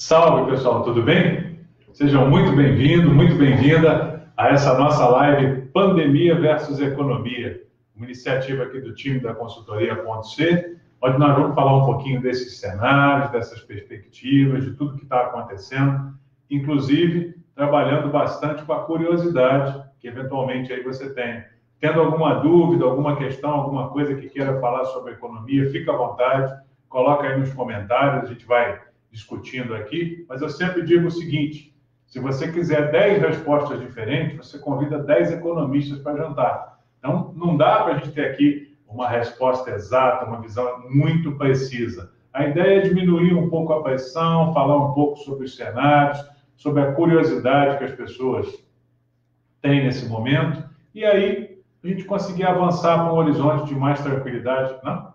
Salve pessoal, tudo bem? Sejam muito bem-vindos, muito bem-vinda a essa nossa live Pandemia versus Economia, uma iniciativa aqui do time da consultoria Ponto C, onde nós vamos falar um pouquinho desses cenários, dessas perspectivas, de tudo que está acontecendo, inclusive trabalhando bastante com a curiosidade que eventualmente aí você tem. Tendo alguma dúvida, alguma questão, alguma coisa que queira falar sobre economia, fica à vontade, coloca aí nos comentários, a gente vai discutindo aqui, mas eu sempre digo o seguinte: se você quiser 10 respostas diferentes, você convida 10 economistas para jantar. Então, não dá para a gente ter aqui uma resposta exata, uma visão muito precisa. A ideia é diminuir um pouco a pressão, falar um pouco sobre os cenários, sobre a curiosidade que as pessoas têm nesse momento, e aí a gente conseguir avançar para um horizonte de mais tranquilidade. Não?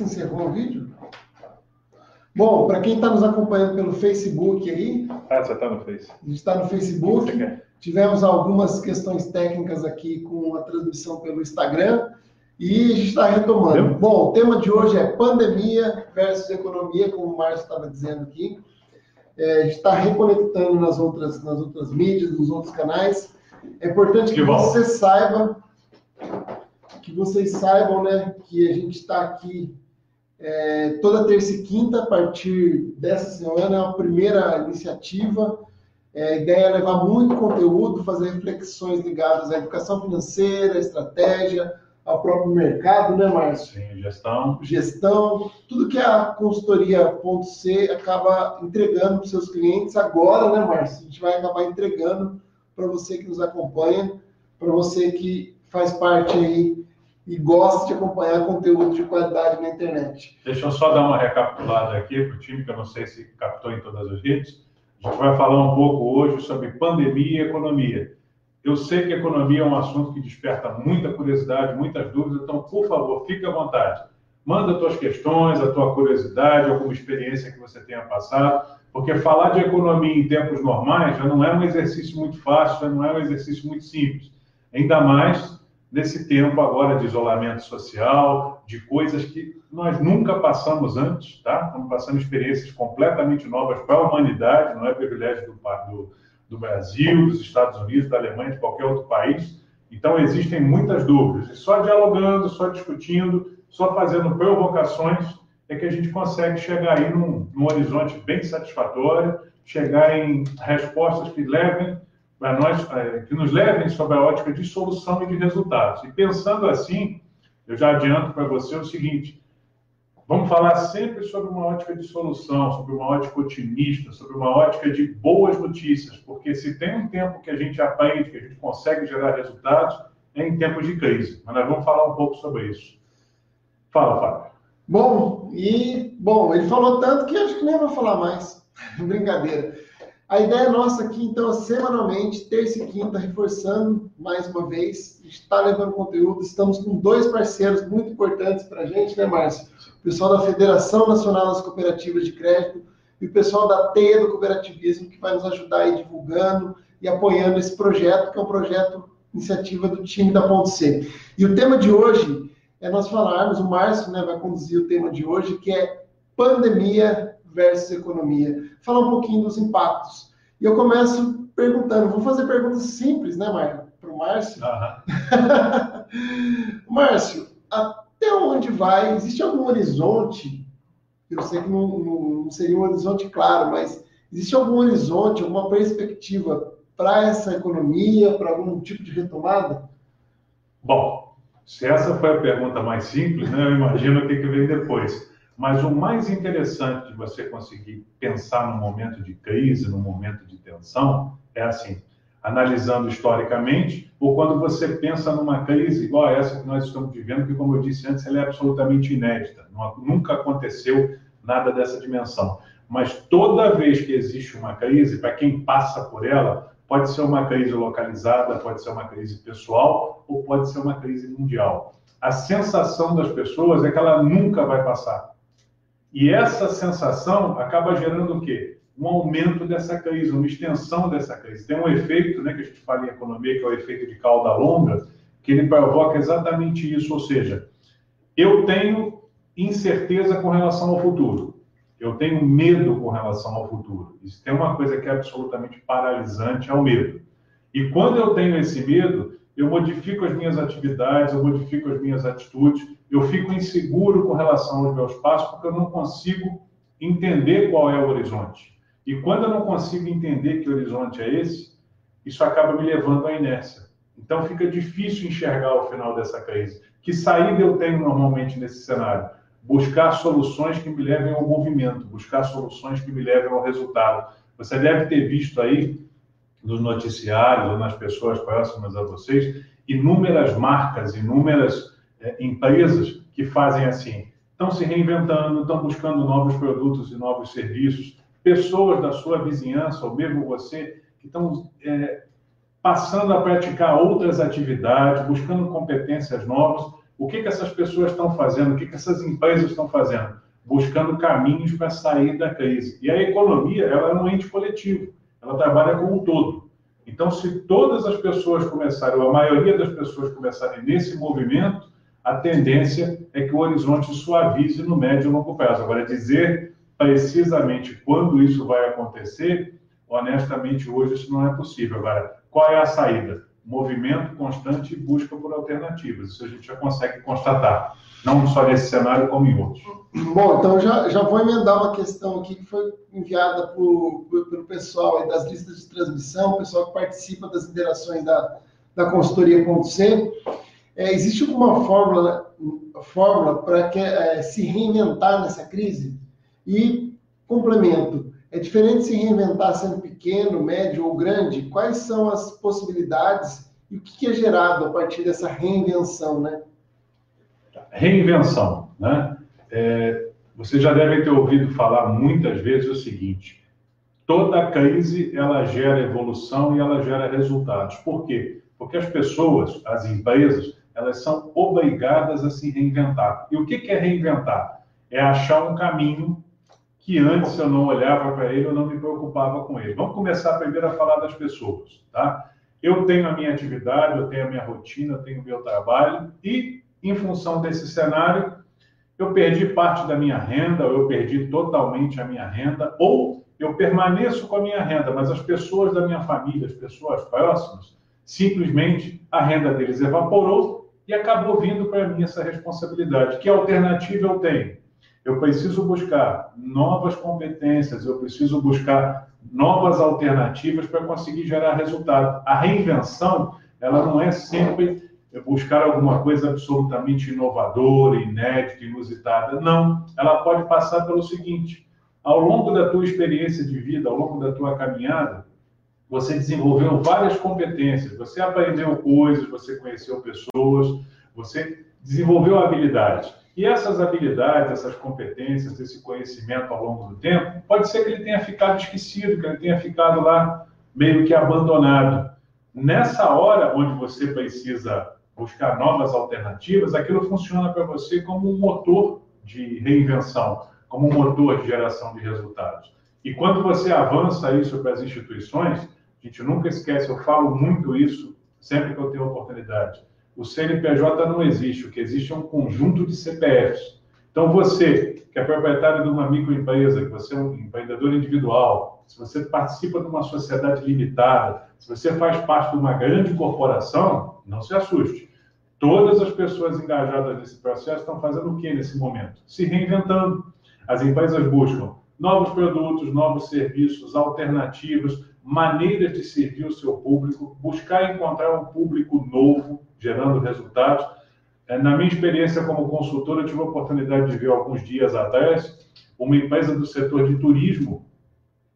Assim encerrou o vídeo? Bom, para quem está nos acompanhando pelo Facebook aí. Ah, você está no Facebook. A gente está no Facebook. Tivemos algumas questões técnicas aqui com a transmissão pelo Instagram. E a gente está retomando. Bom, o tema de hoje é pandemia versus economia, como o Márcio estava dizendo aqui. É, a gente está reconectando nas outras, nas outras mídias, nos outros canais. É importante que, que você saiba que vocês saibam, né, que a gente está aqui é, toda terça e quinta, a partir dessa semana, é a primeira iniciativa. É, a ideia é levar muito conteúdo, fazer reflexões ligadas à educação financeira, estratégia, ao próprio mercado, né, Márcio? Sim, gestão. Gestão, tudo que a consultoria C acaba entregando para os seus clientes agora, né, Márcio? A gente vai acabar entregando para você que nos acompanha, para você que faz parte aí e gosta de acompanhar conteúdo de qualidade na internet. Deixa eu só dar uma recapitulada aqui para o time, que eu não sei se captou em todas as redes. A gente vai falar um pouco hoje sobre pandemia e economia. Eu sei que economia é um assunto que desperta muita curiosidade, muitas dúvidas, então, por favor, fique à vontade. Manda tuas questões, a tua curiosidade, alguma experiência que você tenha passado, porque falar de economia em tempos normais já não é um exercício muito fácil, já não é um exercício muito simples. Ainda mais nesse tempo agora de isolamento social, de coisas que nós nunca passamos antes, tá? Estamos passando experiências completamente novas para a humanidade, não é privilégio do, do, do Brasil, dos Estados Unidos, da Alemanha, de qualquer outro país. Então, existem muitas dúvidas. E só dialogando, só discutindo, só fazendo provocações é que a gente consegue chegar aí num, num horizonte bem satisfatório, chegar em respostas que levem para nós, é, que nos levem sob a ótica de solução e de resultados. E pensando assim, eu já adianto para você o seguinte: vamos falar sempre sobre uma ótica de solução, sobre uma ótica otimista, sobre uma ótica de boas notícias, porque se tem um tempo que a gente aprende, que a gente consegue gerar resultados, é em tempos de crise. Mas nós vamos falar um pouco sobre isso. Fala, Fábio. Bom, e bom, ele falou tanto que acho que nem vou falar mais. Brincadeira. A ideia nossa aqui, então, é semanalmente, terça e quinta, reforçando mais uma vez, está levando conteúdo. Estamos com dois parceiros muito importantes para a gente, né, Márcio? O pessoal da Federação Nacional das Cooperativas de Crédito e o pessoal da Teia do Cooperativismo, que vai nos ajudar aí divulgando e apoiando esse projeto, que é um projeto, iniciativa do time da Ponto C. E o tema de hoje é nós falarmos, o Márcio né, vai conduzir o tema de hoje, que é pandemia versus economia. Falar um pouquinho dos impactos. E eu começo perguntando, vou fazer perguntas simples, né, Mário? Para o Márcio. Uhum. Márcio, até onde vai? Existe algum horizonte? Eu sei que não, não seria um horizonte claro, mas existe algum horizonte, alguma perspectiva para essa economia, para algum tipo de retomada? Bom, se essa foi a pergunta mais simples, né, eu imagino o que, que vem depois. Mas o mais interessante de você conseguir pensar num momento de crise, num momento de tensão, é assim, analisando historicamente, ou quando você pensa numa crise igual a essa que nós estamos vivendo, que, como eu disse antes, ela é absolutamente inédita. Nunca aconteceu nada dessa dimensão. Mas toda vez que existe uma crise, para quem passa por ela, pode ser uma crise localizada, pode ser uma crise pessoal ou pode ser uma crise mundial. A sensação das pessoas é que ela nunca vai passar. E essa sensação acaba gerando o quê? Um aumento dessa crise, uma extensão dessa crise. Tem um efeito, né, que a gente fala em economia, que é o efeito de cauda longa, que ele provoca exatamente isso, ou seja, Eu tenho incerteza com relação ao futuro. Eu tenho medo com relação ao futuro. Isso tem uma coisa que é absolutamente paralisante, é o medo. E quando eu tenho esse medo, eu modifico as minhas atividades, eu modifico as minhas atitudes, eu fico inseguro com relação aos meus passos, porque eu não consigo entender qual é o horizonte. E quando eu não consigo entender que horizonte é esse, isso acaba me levando à inércia. Então fica difícil enxergar o final dessa crise. Que saída eu tenho normalmente nesse cenário? Buscar soluções que me levem ao movimento, buscar soluções que me levem ao resultado. Você deve ter visto aí nos noticiários ou nas pessoas próximas a vocês inúmeras marcas, inúmeras é, empresas que fazem assim, estão se reinventando, estão buscando novos produtos e novos serviços, pessoas da sua vizinhança ou mesmo você que estão é, passando a praticar outras atividades, buscando competências novas. O que, que essas pessoas estão fazendo? O que, que essas empresas estão fazendo? Buscando caminhos para sair da crise. E a economia ela é um ente coletivo, ela trabalha com o todo. Então, se todas as pessoas começarem, ou a maioria das pessoas começarem nesse movimento, a tendência é que o horizonte suavize no médio e longo prazo. Agora, dizer precisamente quando isso vai acontecer, honestamente, hoje isso não é possível. Agora, qual é a saída? Movimento constante e busca por alternativas. Isso a gente já consegue constatar, não só nesse cenário, como em outros. Bom, então já, já vou emendar uma questão aqui que foi enviada pelo pessoal das listas de transmissão, o pessoal que participa das interações da, da consultoria.c. É, existe alguma fórmula, fórmula para que, é, se reinventar nessa crise? E complemento, é diferente se reinventar sendo pequeno, médio ou grande? Quais são as possibilidades e o que é gerado a partir dessa reinvenção, né? Reinvenção, né? É, você já deve ter ouvido falar muitas vezes o seguinte: toda crise ela gera evolução e ela gera resultados. Por quê? Porque as pessoas, as empresas, elas são obrigadas a se reinventar. E o que é reinventar? É achar um caminho que antes eu não olhava para ele, eu não me preocupava com ele. Vamos começar primeiro a falar das pessoas, tá? Eu tenho a minha atividade, eu tenho a minha rotina, eu tenho o meu trabalho e, em função desse cenário, eu perdi parte da minha renda, ou eu perdi totalmente a minha renda, ou eu permaneço com a minha renda, mas as pessoas da minha família, as pessoas próximas, simplesmente a renda deles evaporou e acabou vindo para mim essa responsabilidade. Que alternativa eu tenho? Eu preciso buscar novas competências, eu preciso buscar novas alternativas para conseguir gerar resultado. A reinvenção, ela não é sempre buscar alguma coisa absolutamente inovadora, inédita, inusitada. Não, ela pode passar pelo seguinte: ao longo da tua experiência de vida, ao longo da tua caminhada, você desenvolveu várias competências, você aprendeu coisas, você conheceu pessoas, você desenvolveu habilidades. E essas habilidades, essas competências, esse conhecimento ao longo do tempo, pode ser que ele tenha ficado esquecido, que ele tenha ficado lá meio que abandonado. Nessa hora onde você precisa buscar novas alternativas, aquilo funciona para você como um motor de reinvenção, como um motor de geração de resultados. E quando você avança isso para as instituições, a gente nunca esquece, eu falo muito isso sempre que eu tenho oportunidade o CNPJ não existe, o que existe é um conjunto de CPFs. Então, você, que é proprietário de uma microempresa, que você é um empreendedor individual, se você participa de uma sociedade limitada, se você faz parte de uma grande corporação, não se assuste. Todas as pessoas engajadas nesse processo estão fazendo o que nesse momento? Se reinventando. As empresas buscam novos produtos, novos serviços, alternativas, maneiras de servir o seu público, buscar encontrar um público novo, gerando resultados. É, na minha experiência como consultor, eu tive a oportunidade de ver alguns dias atrás uma empresa do setor de turismo,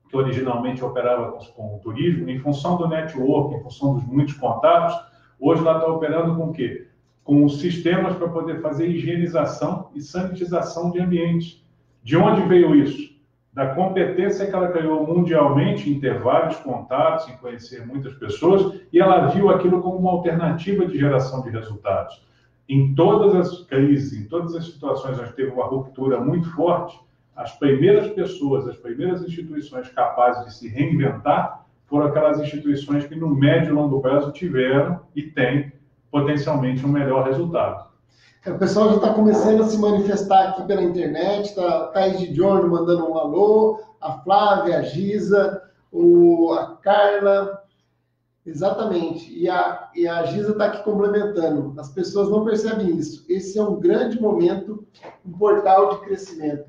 que originalmente operava com, turismo, em função do network, em função dos muitos contatos, hoje ela está operando com o quê? Com sistemas para poder fazer higienização e sanitização de ambientes. De onde veio isso? Da competência que ela ganhou mundialmente em ter vários contatos, em conhecer muitas pessoas, e ela viu aquilo como uma alternativa de geração de resultados. Em todas as crises, em todas as situações onde teve uma ruptura muito forte, as primeiras pessoas, as primeiras instituições capazes de se reinventar foram aquelas instituições que no médio e longo prazo tiveram e têm potencialmente um melhor resultado. O pessoal já está começando a se manifestar aqui pela internet, tá Thaís de Giorno mandando um alô, a Flávia, a Giza, o, a Carla, exatamente, e a, e a Giza está aqui complementando. As pessoas não percebem isso. Esse é um grande momento, um portal de crescimento.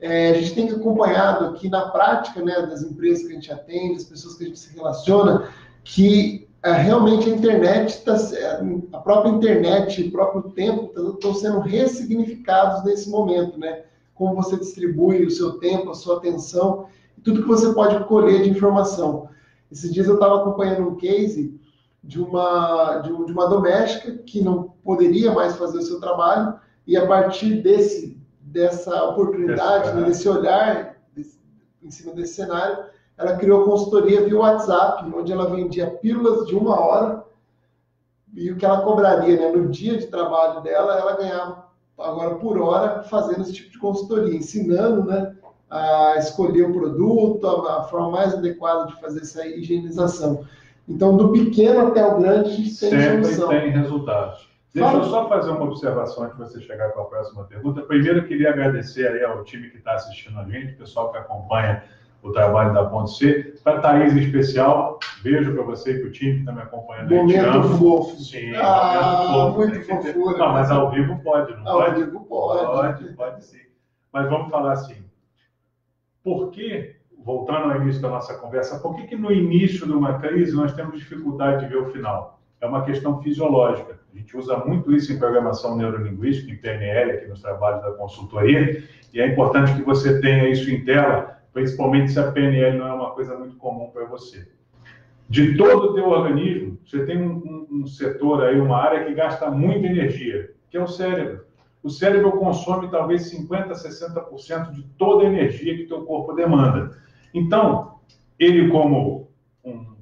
É, a gente tem acompanhado aqui na prática né, das empresas que a gente atende, as pessoas que a gente se relaciona, que é, realmente a internet, tá, a própria internet, o próprio tempo estão sendo ressignificados nesse momento, né? Como você distribui o seu tempo, a sua atenção, tudo que você pode colher de informação. Esses dias eu estava acompanhando um case de uma, de, uma doméstica que não poderia mais fazer o seu trabalho e a partir desse, dessa oportunidade, né, desse olhar desse, em cima desse cenário, ela criou consultoria via WhatsApp, onde ela vendia pílulas de uma hora e o que ela cobraria né, no dia de trabalho dela, ela ganhava agora por hora fazendo esse tipo de consultoria, ensinando né, a escolher o produto, a, a forma mais adequada de fazer essa higienização. Então, do pequeno até o grande, a gente tem Sempre solução. tem resultados. Deixa Fala. eu só fazer uma observação antes de você chegar com a próxima pergunta. Primeiro, eu queria agradecer aí ao time que está assistindo a gente, o pessoal que acompanha o trabalho da Ponte C. Para a Thaís em especial, beijo para você e para o time que está me acompanhando. Momento fofo. Sim, ah, momento fofo. Muito fofura. Não, mas ao vivo pode, não ao pode? Ao vivo pode. Pode, pode sim. Mas vamos falar assim, por que, voltando ao início da nossa conversa, por que, que no início de uma crise nós temos dificuldade de ver o final? É uma questão fisiológica. A gente usa muito isso em programação neurolinguística, em PNL, aqui nos trabalhos da consultoria, e é importante que você tenha isso em tela, principalmente se a PNL não é uma coisa muito comum para você. De todo o teu organismo, você tem um, um, um, setor aí, uma área que gasta muita energia, que é o cérebro. O cérebro consome talvez 50%, 60% de toda a energia que teu corpo demanda. Então, ele como um,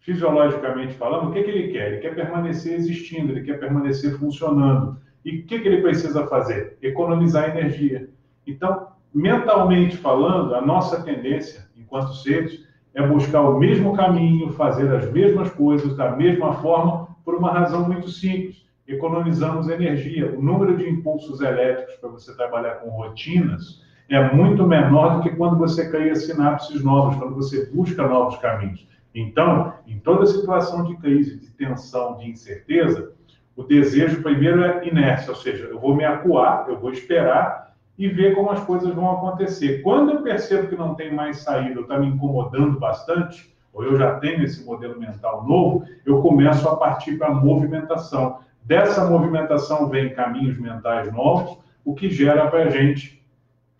fisiologicamente falando, o que, que ele quer? Ele quer permanecer existindo, ele quer permanecer funcionando. E o que, que ele precisa fazer? Economizar energia. Então, mentalmente falando, a nossa tendência, enquanto seres, é buscar o mesmo caminho, fazer as mesmas coisas da mesma forma, por uma razão muito simples. Economizamos energia. O número de impulsos elétricos para você trabalhar com rotinas é muito menor do que quando você cria sinapses novas, quando você busca novos caminhos. Então, em toda situação de crise, de tensão, de incerteza, o desejo primeiro é inércia, ou seja, eu vou me acuar, eu vou esperar e ver como as coisas vão acontecer. Quando eu percebo que não tem mais saída, está me incomodando bastante, ou eu já tenho esse modelo mental novo, eu começo a partir para a movimentação. Dessa movimentação vem caminhos mentais novos, o que gera para a gente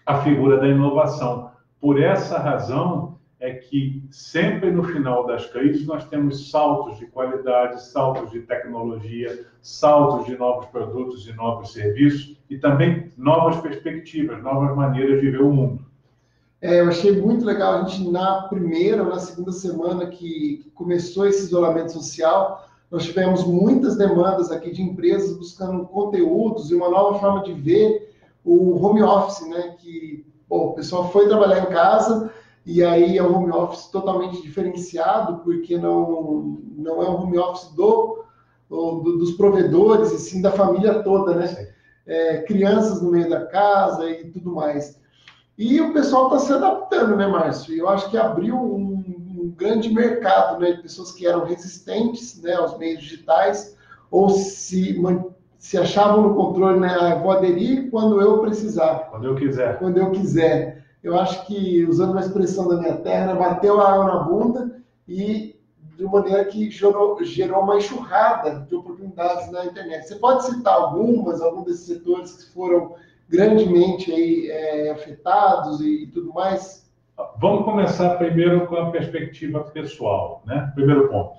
a figura da inovação. Por essa razão, é que sempre no final das crises nós temos saltos de qualidade, saltos de tecnologia, saltos de novos produtos e novos serviços e também novas perspectivas, novas maneiras de ver o mundo. É, eu achei muito legal a gente na primeira ou na segunda semana que começou esse isolamento social, nós tivemos muitas demandas aqui de empresas buscando conteúdos e uma nova forma de ver o home office, né? Que bom, o pessoal foi trabalhar em casa e aí é um home office totalmente diferenciado, porque não, não é um home office do, do dos provedores, e sim da família toda, né? É, crianças no meio da casa e tudo mais. E o pessoal está se adaptando, né, Márcio? Eu acho que abriu um, um, grande mercado né, de pessoas que eram resistentes né, aos meios digitais ou se, se achavam no controle, né? Ah, vou aderir quando eu precisar. Quando eu quiser. Quando eu quiser eu acho que, usando uma expressão da minha terra, bateu a água na bunda e de maneira que gerou, gerou uma enxurrada de oportunidades na internet. Você pode citar algumas, alguns desses setores que foram grandemente aí, é, afetados e, e tudo mais? Vamos começar primeiro com a perspectiva pessoal, né? Primeiro ponto.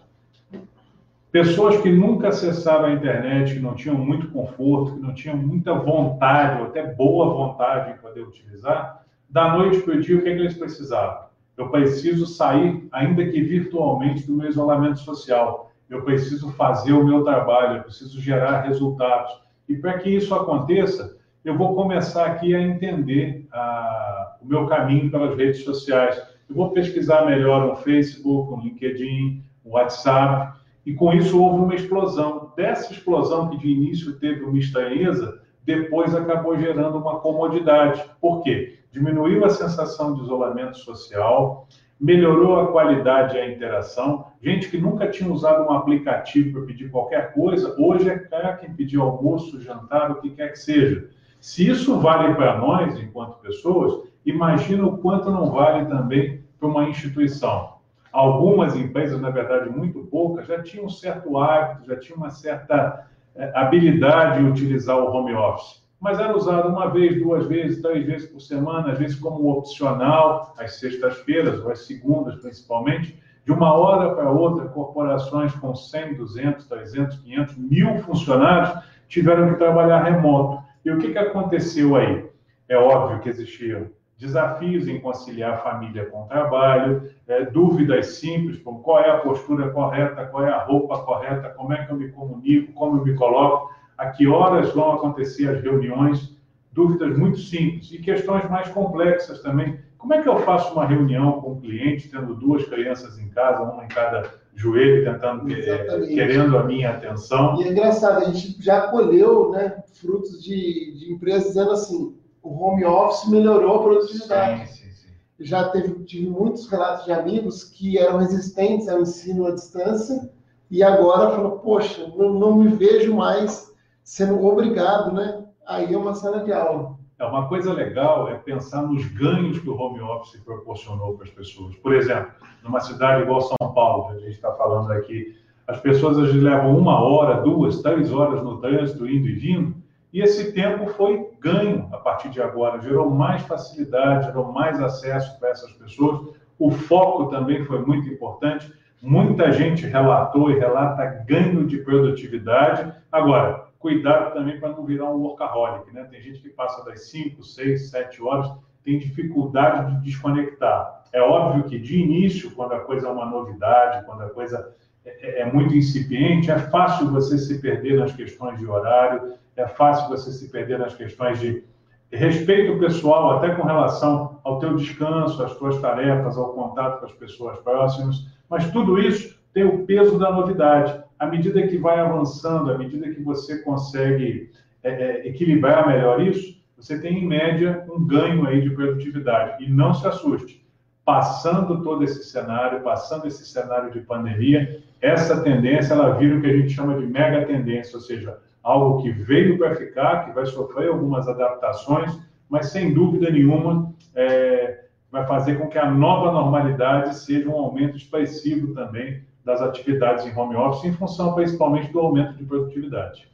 Pessoas que nunca acessaram a internet, que não tinham muito conforto, que não tinham muita vontade, ou até boa vontade em poder utilizar, da noite para o dia, o que, é que eles precisavam? Eu preciso sair, ainda que virtualmente, do meu isolamento social. Eu preciso fazer o meu trabalho, eu preciso gerar resultados. E para que isso aconteça, eu vou começar aqui a entender a, o meu caminho pelas redes sociais. Eu vou pesquisar melhor no Facebook, no LinkedIn, no WhatsApp. E com isso houve uma explosão. Dessa explosão, que de início teve uma estranheza, depois acabou gerando uma comodidade. Por quê? Diminuiu a sensação de isolamento social, melhorou a qualidade e a interação. Gente que nunca tinha usado um aplicativo para pedir qualquer coisa, hoje é craque em pedir almoço, jantar, o que quer que seja. Se isso vale para nós, enquanto pessoas, imagina o quanto não vale também para uma instituição. Algumas empresas, na verdade, muito poucas, já tinham um certo hábito, já tinham uma certa é, habilidade em utilizar o home office. Mas era usado uma vez, duas vezes, três vezes por semana, às vezes como opcional, às sextas-feiras ou às segundas, principalmente. De uma hora para outra, corporações com 100, 200, 300, 500, mil funcionários tiveram que trabalhar remoto. E o que, que aconteceu aí? É óbvio que existiam desafios em conciliar família com trabalho, é, dúvidas simples, como qual é a postura correta, qual é a roupa correta, como é que eu me comunico, como eu me coloco, a que horas vão acontecer as reuniões, dúvidas muito simples e questões mais complexas também. Como é que eu faço uma reunião com um cliente, tendo duas crianças em casa, uma em cada joelho, tentando é, querendo a minha atenção? E é engraçado, a gente já colheu né, frutos de, de empresas dizendo assim, o home office melhorou a produtividade. Sim, sim, sim. Já teve, tive muitos relatos de amigos que eram resistentes ao ensino à distância e agora falam, poxa, não, não me vejo mais sendo obrigado né, a ir a uma sala de aula. É, uma coisa legal é pensar nos ganhos que o home office proporcionou para as pessoas. Por exemplo, numa cidade igual São Paulo, que a gente está falando aqui, as pessoas às vezes levam uma hora, duas, três horas no trânsito, indo e vindo, e esse tempo foi ganho a partir de agora, gerou mais facilidade, gerou mais acesso para essas pessoas. O foco também foi muito importante. Muita gente relatou e relata ganho de produtividade. Agora, cuidado também para não virar um workaholic, né? Tem gente que passa das 5, 6, 7 horas, tem dificuldade de desconectar. É óbvio que de início, quando a coisa é uma novidade, quando a coisa é, é, é muito incipiente, é fácil você se perder nas questões de horário, é fácil você se perder nas questões de respeito pessoal, até com relação ao teu descanso, às tuas tarefas, ao contato com as pessoas próximas, mas tudo isso tem o peso da novidade. À medida que vai avançando, à medida que você consegue é, é, equilibrar melhor isso, você tem, em média, um ganho aí de produtividade. E não se assuste, passando todo esse cenário, passando esse cenário de pandemia, essa tendência, ela vira o que a gente chama de mega tendência, ou seja, algo que veio para ficar, que vai sofrer algumas adaptações, mas sem dúvida nenhuma é, vai fazer com que a nova normalidade seja um aumento expressivo também das atividades em home office, em função principalmente do aumento de produtividade.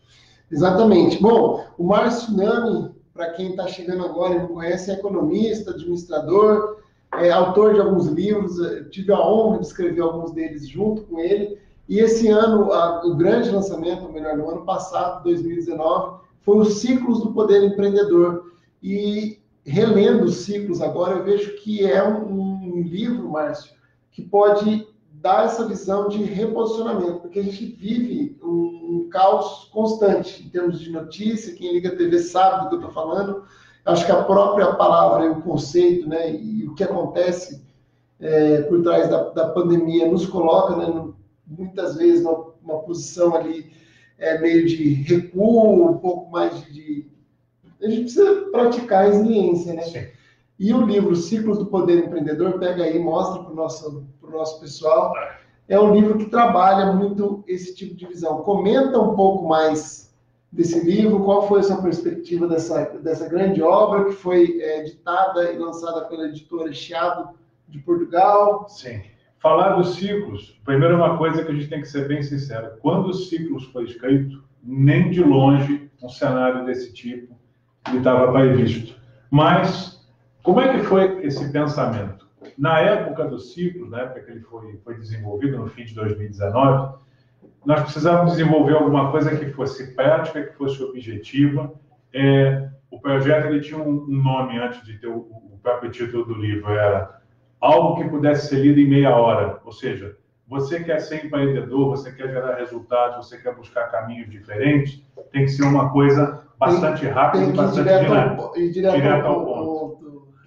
Exatamente. Bom, o Márcio Nami, para quem está chegando agora e não conhece, é economista, administrador, é autor de alguns livros, tive a honra de escrever alguns deles junto com ele. E esse ano, a, o grande lançamento, ou melhor, no ano passado, 2019, foi os Ciclos do Poder Empreendedor. E relendo os ciclos agora, eu vejo que é um, um livro, Márcio, que pode dar essa visão de reposicionamento, porque a gente vive um, um caos constante em termos de notícia. Quem liga a TV sabe do que eu estou falando. Acho que a própria palavra e o conceito, né, e o que acontece é, por trás da, da pandemia nos coloca né, muitas vezes uma, uma posição ali é, meio de recuo, um pouco mais de, de... A gente precisa praticar a resiliência, né? Sim. E o livro Ciclos do Poder Empreendedor, pega aí, mostra para o nosso, nosso pessoal. É um livro que trabalha muito esse tipo de visão. Comenta um pouco mais desse livro, qual foi a sua perspectiva dessa, dessa grande obra que foi é, editada e lançada pela editora Chiado de Portugal. Sim. Falar dos ciclos, primeiro é uma coisa que a gente tem que ser bem sincero. Quando os ciclos foi escrito, nem de longe um cenário desse tipo estava previsto. Mas como é que foi esse pensamento? Na época do ciclo, na época que ele foi, foi desenvolvido, no fim de 2019, nós precisávamos desenvolver alguma coisa que fosse prática, que fosse objetiva. É, o projeto ele tinha um, um nome antes de ter o, o próprio título do livro, era algo que pudesse ser lido em meia hora. Ou seja, você quer ser empreendedor, você quer gerar resultados, você quer buscar caminhos diferentes, tem que ser uma coisa bastante rápida e bastante dinâmica. Direto, direto, ao, ao ponto.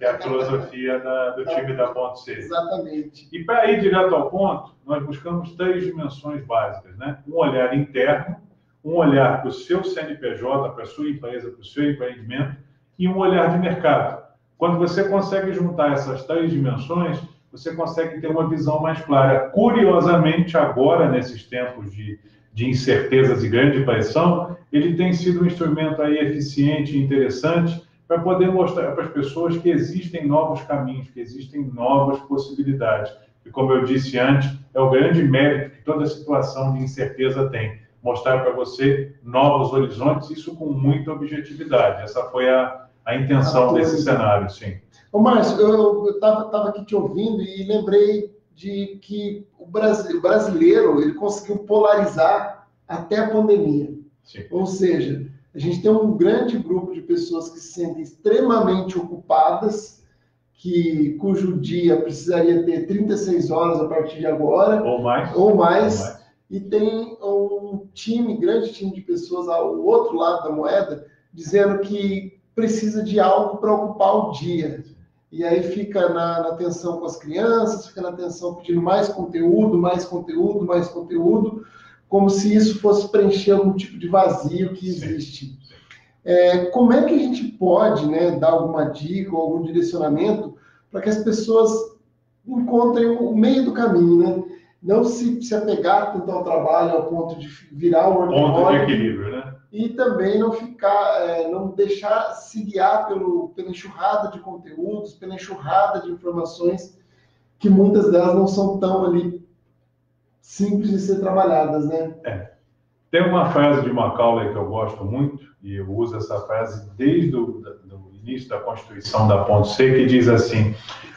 Que é a filosofia da, do time da Ponto C. Exatamente. E para ir direto ao ponto, nós buscamos três dimensões básicas, né? Um olhar interno, um olhar para o seu CNPJ, para a sua empresa, para o seu empreendimento e um olhar de mercado. Quando você consegue juntar essas três dimensões, você consegue ter uma visão mais clara. Curiosamente, agora, nesses tempos de, de incertezas e grande pressão, ele tem sido um instrumento aí eficiente e interessante para poder mostrar para as pessoas que existem novos caminhos, que existem novas possibilidades. E como eu disse antes, é o grande mérito que toda situação de incerteza tem. Mostrar para você novos horizontes, isso com muita objetividade. Essa foi a, a intenção desse cenário, sim. Ô, Márcio, eu estava aqui te ouvindo e lembrei de que o, Brasil, o brasileiro ele conseguiu polarizar até a pandemia. Sim. Ou seja, a gente tem um grande grupo de pessoas que se sentem extremamente ocupadas, que cujo dia precisaria ter 36 horas a partir de agora. Ou mais. Ou mais. Ou mais. E tem um time, grande time de pessoas ao outro lado da moeda, dizendo que precisa de algo para ocupar o dia e aí fica na, na tensão com as crianças, fica na tensão pedindo mais conteúdo, mais conteúdo, mais conteúdo, como se isso fosse preencher algum tipo de vazio que existe. É, como é que a gente pode né, dar alguma dica ou algum direcionamento para que as pessoas encontrem o meio do caminho, né? Não se, se apegar tanto ao trabalho ao ponto de virar um Ponto de equilíbrio, né? e também não ficar, é, não deixar se guiar pelo, pela enxurrada de conteúdos, pela enxurrada de informações, que muitas delas não são tão ali simples de ser trabalhadas, né? É. Tem uma frase de Macaulay que eu gosto muito, e eu uso essa frase desde o início da Constituição da Ponto C, que diz assim: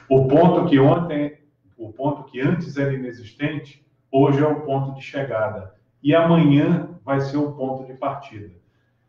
o ponto que ontem, o ponto que antes era inexistente, hoje é o ponto de chegada e amanhã vai ser o ponto de partida.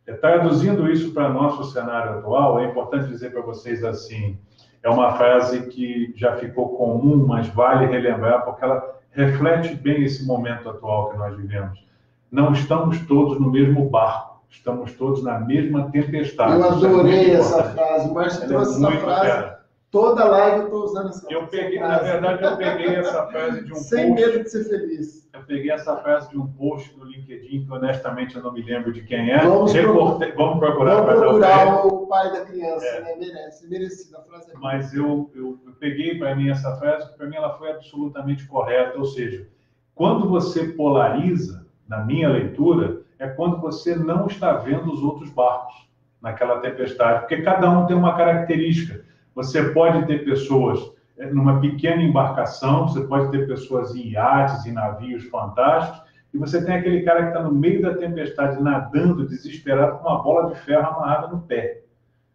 É, traduzindo isso para nosso cenário atual, é importante dizer para vocês assim: é uma frase que já ficou comum, mas vale relembrar porque ela reflete bem esse momento atual que nós vivemos. Não estamos todos no mesmo barco, estamos todos na mesma tempestade. Eu é adorei é essa frase, mas trouxe essa frase. Toda live eu estou usando essa eu peguei, frase. Na verdade, eu peguei essa frase de um Sem post. medo de ser feliz. Eu peguei essa frase de um post no LinkedIn, que honestamente eu não me lembro de quem é. Vamos, Recortei, vamos procurar. Vamos procurar o pai da criança, é. né? Merece, merecido. A frase é Mas eu, eu, eu peguei para mim essa frase, que para mim ela foi absolutamente correta. Ou seja, quando você polariza, na minha leitura, é quando você não está vendo os outros barcos naquela tempestade, porque cada um tem uma característica. Você pode ter pessoas eh, numa pequena embarcação, você pode ter pessoas em iates, em navios fantásticos, e você tem aquele cara que está no meio da tempestade, nadando, desesperado, com uma bola de ferro amarrada no pé.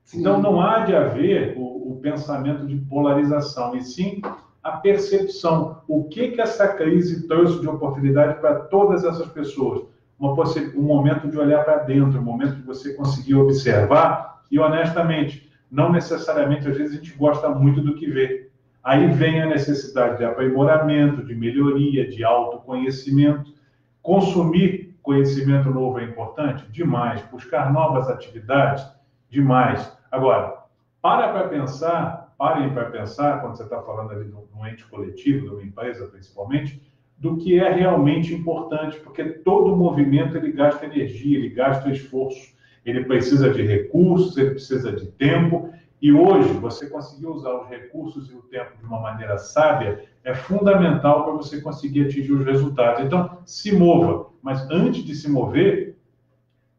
Sim. Então, não há de haver o, o, pensamento de polarização, e sim a percepção. O que, que essa crise trouxe de oportunidade para todas essas pessoas? Uma, um momento de olhar para dentro, um momento de você conseguir observar, e honestamente, não necessariamente, às vezes, a gente gosta muito do que vê. Aí vem a necessidade de aprimoramento, de melhoria, de autoconhecimento. Consumir conhecimento novo é importante? Demais. Buscar novas atividades? Demais. Agora, para para pensar, parem para pensar, quando você está falando ali de um ente coletivo, de uma empresa principalmente, do que é realmente importante, porque todo movimento ele gasta energia, ele gasta esforço ele precisa de recursos, ele precisa de tempo. E hoje, você conseguir usar os recursos e o tempo de uma maneira sábia é fundamental para você conseguir atingir os resultados. Então, se mova, mas antes de se mover,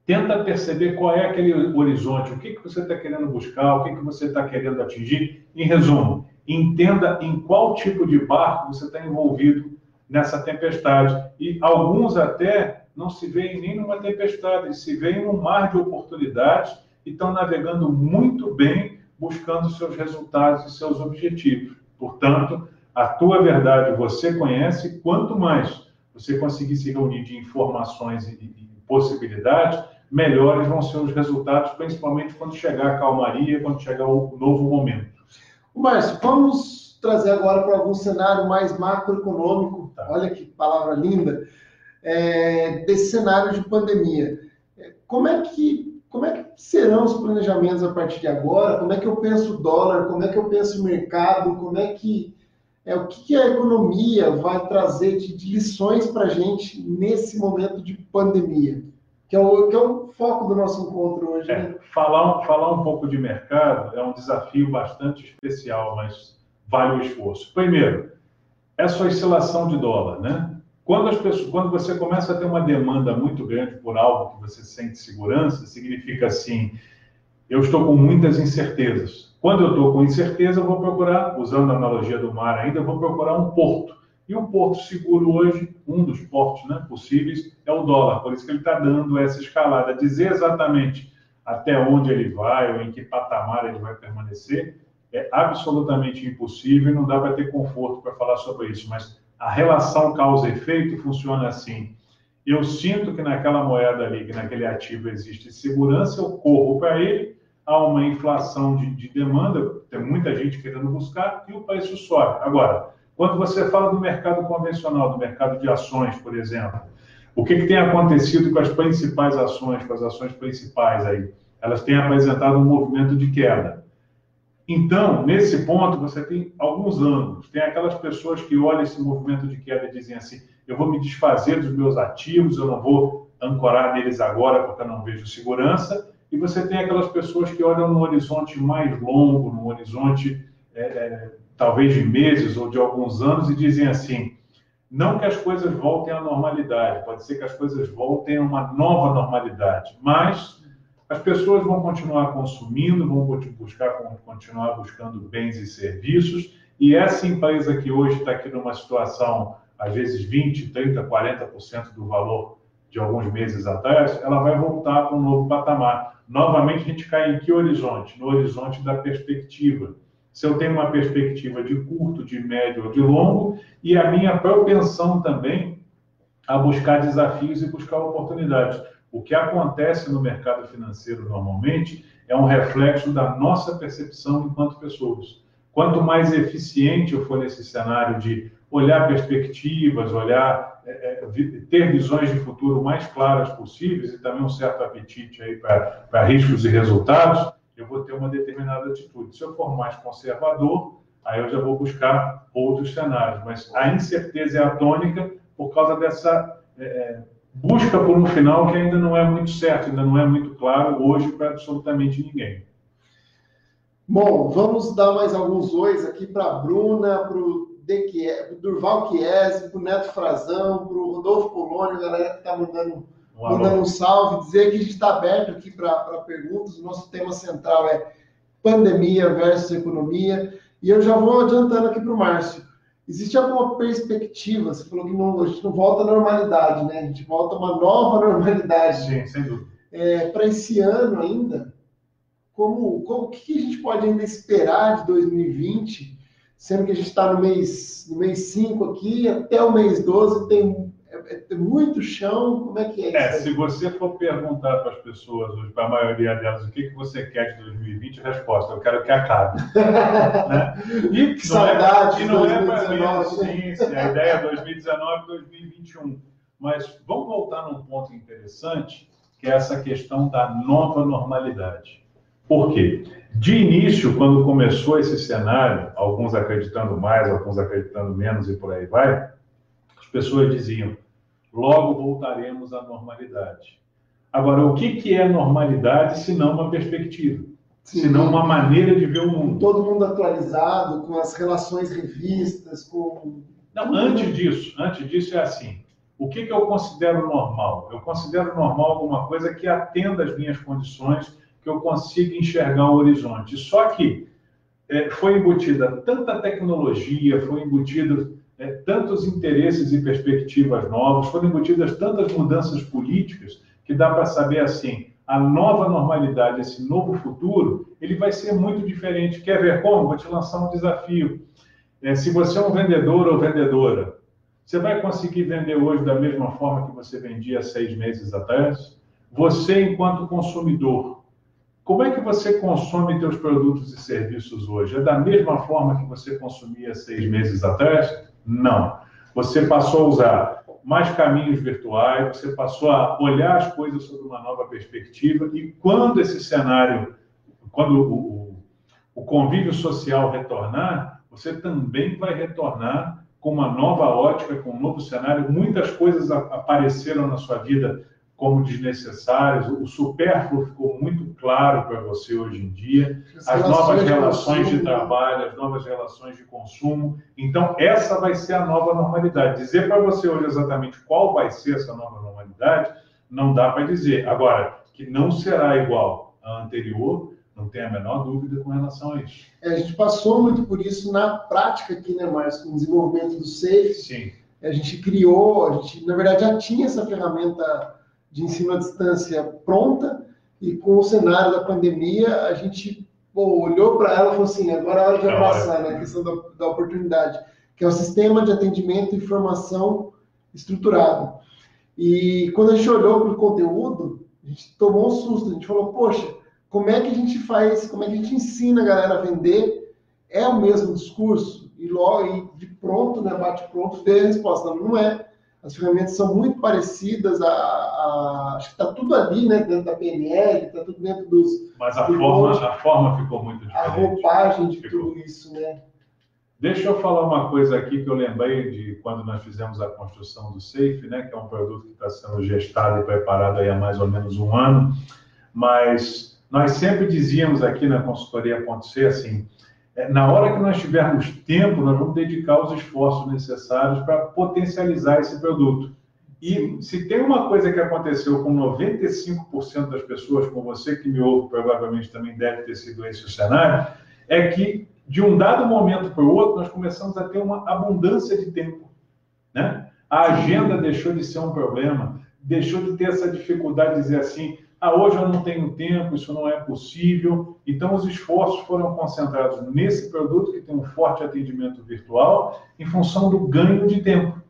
tenta perceber qual é aquele horizonte, o que, que você está querendo buscar, o que, que você está querendo atingir. Em resumo, entenda em qual tipo de barco você está envolvido nessa tempestade. E alguns até não se veem nem numa tempestade, se veem num mar de oportunidades e estão navegando muito bem, buscando seus resultados e seus objetivos. Portanto, a tua verdade você conhece, quanto mais você conseguir se reunir de informações e, e possibilidades, melhores vão ser os resultados, principalmente quando chegar a calmaria, quando chegar o novo momento. Márcio, vamos trazer agora para algum cenário mais macroeconômico. Tá. Olha que palavra linda é, desse cenário de pandemia. Como é que como é que serão os planejamentos a partir de agora? Como é que eu penso o dólar? Como é que eu penso o mercado? Como é que é o que, que a economia vai trazer de, de lições para a gente nesse momento de pandemia? Que é, o, que é o foco do nosso encontro hoje. É, né? falar, falar um pouco de mercado é um desafio bastante especial, mas vale o esforço. Primeiro, essa oscilação de dólar, né? Quando, as pessoas, quando você começa a ter uma demanda muito grande por algo que você sente segurança, significa assim: eu estou com muitas incertezas. Quando eu estou com incerteza, eu vou procurar, usando a analogia do mar ainda, eu vou procurar um porto. E o porto seguro hoje, um dos portos né, possíveis, é o dólar. Por isso que ele está dando essa escalada. Dizer exatamente até onde ele vai ou em que patamar ele vai permanecer é absolutamente impossível e não dá para ter conforto para falar sobre isso. Mas a relação causa-efeito funciona assim. Eu sinto que naquela moeda ali, que naquele ativo existe segurança, eu corro para ele, há uma inflação de, de, demanda, tem muita gente querendo buscar e o preço sobe. Agora, quando você fala do mercado convencional, do mercado de ações, por exemplo, o que, que tem acontecido com as principais ações, com as ações principais aí? Elas têm apresentado um movimento de queda. Então, nesse ponto, você tem alguns ângulos. Tem aquelas pessoas que olham esse movimento de queda e dizem assim: eu vou me desfazer dos meus ativos, eu não vou ancorar neles agora porque eu não vejo segurança. E você tem aquelas pessoas que olham num horizonte mais longo, num horizonte é, é, talvez de meses ou de alguns anos, e dizem assim: não que as coisas voltem à normalidade, pode ser que as coisas voltem a uma nova normalidade, mas as pessoas vão continuar consumindo, vão buscar continuar buscando bens e serviços, e essa empresa que hoje está aqui numa situação, às vezes 20, 30, 40% do valor de alguns meses atrás, ela vai voltar para um novo patamar. Novamente, a gente cai em que horizonte? No horizonte da perspectiva. Se eu tenho uma perspectiva de curto, de médio ou de longo, e a minha propensão também a buscar desafios e buscar oportunidades. O que acontece no mercado financeiro normalmente é um reflexo da nossa percepção enquanto pessoas. Quanto mais eficiente eu for nesse cenário de olhar perspectivas, olhar, é, é, ter visões de futuro mais claras possíveis e também um certo apetite aí para riscos e resultados, eu vou ter uma determinada atitude. Se eu for mais conservador, aí eu já vou buscar outros cenários. Mas a incerteza é atônica por causa dessa é, é busca por um final que ainda não é muito certo, ainda não é muito claro hoje para absolutamente ninguém. Bom, vamos dar mais alguns ois aqui para a Bruna, para o Durval Chiesi, para o Neto Frazão, para o Rodolfo Polônio, a galera que está mandando, um mandando um salve, dizer que a gente está aberto aqui para perguntas. O nosso tema central é pandemia versus economia. E eu já vou adiantando aqui para o Márcio. Existe alguma perspectiva? Você falou que não, a gente não volta à normalidade, né? A gente volta a uma nova normalidade. Sim, sem dúvida. É, Para esse ano ainda, como, como, o que a gente pode ainda esperar de 2020? Sendo que a gente está no mês, no mês 5 aqui, até o mês 12 tem é, é muito chão, como é que é isso? É, se você for perguntar para as pessoas para a maioria delas, o que, que você quer de 2020, a resposta, eu quero que acabe. né? E que não é saudade, é, não é para mim, sim, sim, a ideia é 2019 2021. Mas vamos voltar num ponto interessante, que é essa questão da nova normalidade. Por quê? De início, quando começou esse cenário, alguns acreditando mais, alguns acreditando menos e por aí vai, as pessoas diziam: logo voltaremos à normalidade. Agora, o que, que é normalidade se não uma perspectiva? Se não uma maneira de ver o mundo? Todo mundo atualizado, com as relações revistas, com. Não, antes disso, antes disso é assim. O que, que eu considero normal? Eu considero normal alguma coisa que atenda às minhas condições, que eu consiga enxergar o horizonte. Só que é, foi embutida tanta tecnologia, foi embutido é, tantos interesses e perspectivas novos, foram embutidas tantas mudanças políticas, que dá para saber assim, a nova normalidade, esse novo futuro, ele vai ser muito diferente. Quer ver como? Vou te lançar um desafio. É, se você é um vendedor ou vendedora, você vai conseguir vender hoje da mesma forma que você vendia seis meses atrás? Você, enquanto consumidor, como é que você consome seus produtos e serviços hoje? É da mesma forma que você consumia seis meses atrás? Não. Você passou a usar mais caminhos virtuais, você passou a olhar as coisas sob uma nova perspectiva, e quando esse cenário, quando o, o convívio social retornar, você também vai retornar com uma nova ótica, com um novo cenário. Muitas coisas apareceram na sua vida como desnecessárias, o supérfluo ficou muito claro para você hoje em dia, as novas relações de trabalho, as novas relações de consumo. Então, essa vai ser a nova normalidade. Dizer para você hoje exatamente qual vai ser essa nova normalidade, não dá para dizer. Agora, que não será igual à anterior, não tem a menor dúvida com relação a isso. É, a gente passou muito por isso na prática aqui, né, Márcio, com o desenvolvimento do SAFE. Sim. A gente criou, a gente, na verdade, já tinha essa ferramenta de ensino à distância pronta, e com o cenário da pandemia, a gente olhou para ela e falou assim: agora é hora de abraçar, né? A questão da, da oportunidade, que é o sistema de atendimento e informação estruturado. E quando a gente olhou para o conteúdo, a gente tomou um susto, a gente falou: poxa, como é que a gente faz, como é que a gente ensina a galera a vender? É o mesmo discurso? E logo, e de pronto, né, bate pronto, veio a resposta. Não é. As ferramentas são muito parecidas, a, a acho que está tudo ali, né, dentro da PNL, está tudo dentro dos. Mas a, forma, a forma ficou muito diferente. A roupagem de ficou. tudo isso, né? Deixa eu falar uma coisa aqui que eu lembrei de quando nós fizemos a construção do Safe, né, que é um produto que está sendo gestado e preparado aí há mais ou menos um ano, mas nós sempre dizíamos aqui na consultoria.c assim, é, na hora que nós tivermos tempo, nós vamos dedicar os esforços necessários para potencializar esse produto. E se tem uma coisa que aconteceu com 95% das pessoas, com você que me ouve, provavelmente também deve ter sido esse o cenário, é que de um dado momento para o outro, nós começamos a ter uma abundância de tempo. Né? A agenda deixou de ser um problema, deixou de ter essa dificuldade de dizer assim, ah, hoje eu não tenho tempo, isso não é possível. Então, os esforços foram concentrados nesse produto que tem um forte atendimento virtual, em função do ganho de tempo.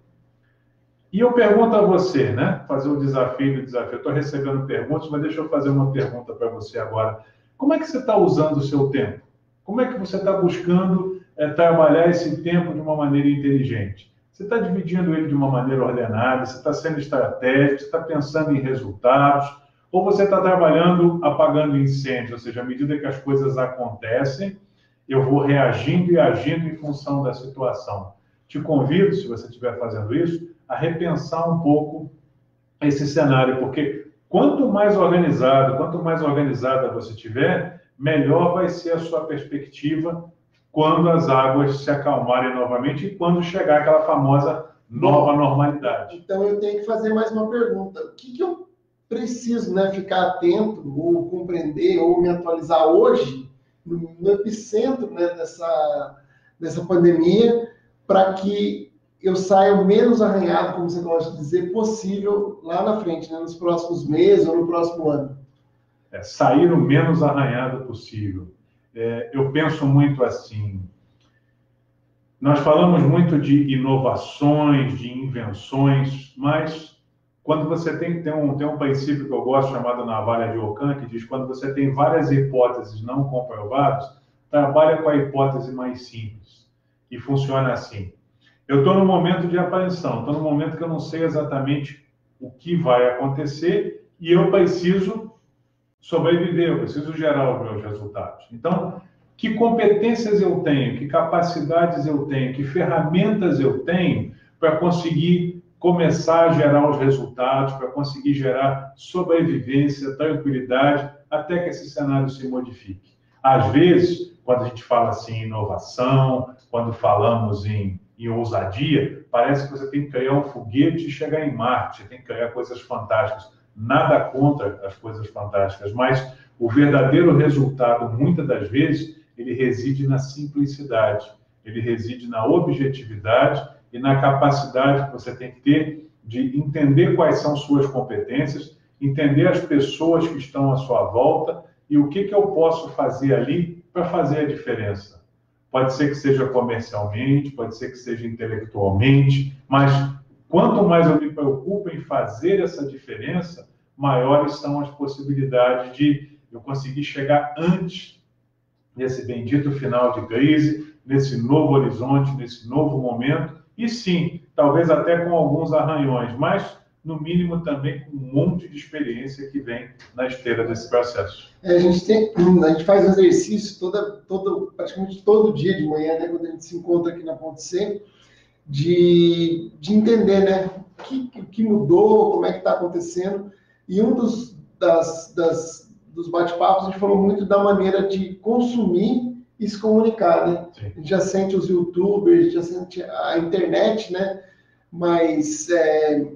E eu pergunto a você, né? Fazer o desafio do desafio. Estou recebendo perguntas, mas deixa eu fazer uma pergunta para você agora. Como é que você está usando o seu tempo? Como é que você está buscando é, trabalhar esse tempo de uma maneira inteligente? Você está dividindo ele de uma maneira ordenada, você está sendo estratégico, você está pensando em resultados, ou você está trabalhando apagando incêndio, ou seja, à medida que as coisas acontecem, eu vou reagindo e agindo em função da situação. Te convido, se você estiver fazendo isso, a repensar um pouco esse cenário, porque quanto mais organizado, quanto mais organizada você tiver, melhor vai ser a sua perspectiva quando as águas se acalmarem novamente e quando chegar aquela famosa nova normalidade. Então eu tenho que fazer mais uma pergunta. O que, que eu preciso né, ficar atento ou compreender ou me atualizar hoje no, epicentro né, dessa, dessa pandemia para que eu saia o menos arranhado, como você gosta de dizer, possível lá na frente, né, nos próximos meses ou no próximo ano. É, sair o menos arranhado possível. É, eu penso muito assim. Nós falamos muito de inovações, de invenções, mas quando você tem, tem, um, tem um princípio que eu gosto chamado navalha de Ockham, que diz quando você tem várias hipóteses não comprovadas, trabalha com a hipótese mais simples. E funciona assim. Eu estou no momento de apreensão, estou no momento que eu não sei exatamente o que vai acontecer e eu preciso sobreviver, eu preciso gerar os meus resultados. Então, que competências eu tenho, que capacidades eu tenho, que ferramentas eu tenho para conseguir começar a gerar os resultados, para conseguir gerar sobrevivência, tranquilidade, até que esse cenário se modifique. Às vezes, quando a gente fala assim em inovação, quando falamos em, em ousadia, parece que você tem que criar um foguete e chegar em Marte, tem que criar coisas fantásticas. Nada contra as coisas fantásticas, mas o verdadeiro resultado, muitas das vezes, ele reside na simplicidade, ele reside na objetividade e na capacidade que você tem que ter de entender quais são suas competências, entender as pessoas que estão à sua volta e o que, que eu posso fazer ali para fazer a diferença. Pode ser que seja comercialmente, pode ser que seja intelectualmente, mas quanto mais eu me preocupo em fazer essa diferença, maiores são as possibilidades de eu conseguir chegar antes desse bendito final de crise, nesse novo horizonte, nesse novo momento, e sim, talvez até com alguns arranhões, mas no mínimo também com um monte de experiência que vem na esteira desse processo. É, a, gente tem, a gente faz um exercício toda, todo, praticamente todo dia de manhã, né, quando a gente se encontra aqui na Ponte C, de, de entender né, o que, que mudou, como é que está acontecendo. E um dos, das, das, dos bate-papos, a gente falou muito da maneira de consumir e se comunicar. Né? A gente já sente os youtubers, já sente a internet, né? mas é,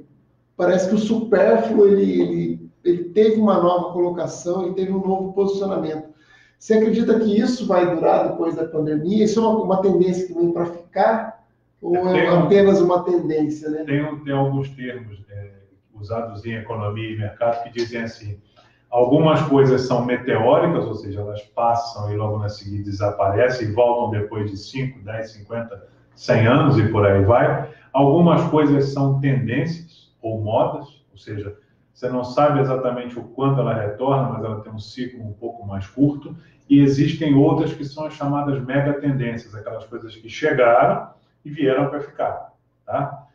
parece que o supérfluo ele, ele, ele teve uma nova colocação e teve um novo posicionamento. Você acredita que isso vai durar depois da pandemia? Isso é uma, uma tendência que vem para ficar? Ou é apenas uma tendência? Né? Tem, tem alguns termos é, usados em economia e mercado que dizem assim: algumas coisas são meteóricas, ou seja, elas passam e logo na seguida desaparecem e voltam depois de 5, 10, 50, 100 anos e por aí vai. Algumas coisas são tendências ou modas, ou seja, você não sabe exatamente o quando ela retorna, mas ela tem um ciclo um pouco mais curto. E existem outras que são as chamadas mega tendências, aquelas coisas que chegaram e vieram para ficar. Tá?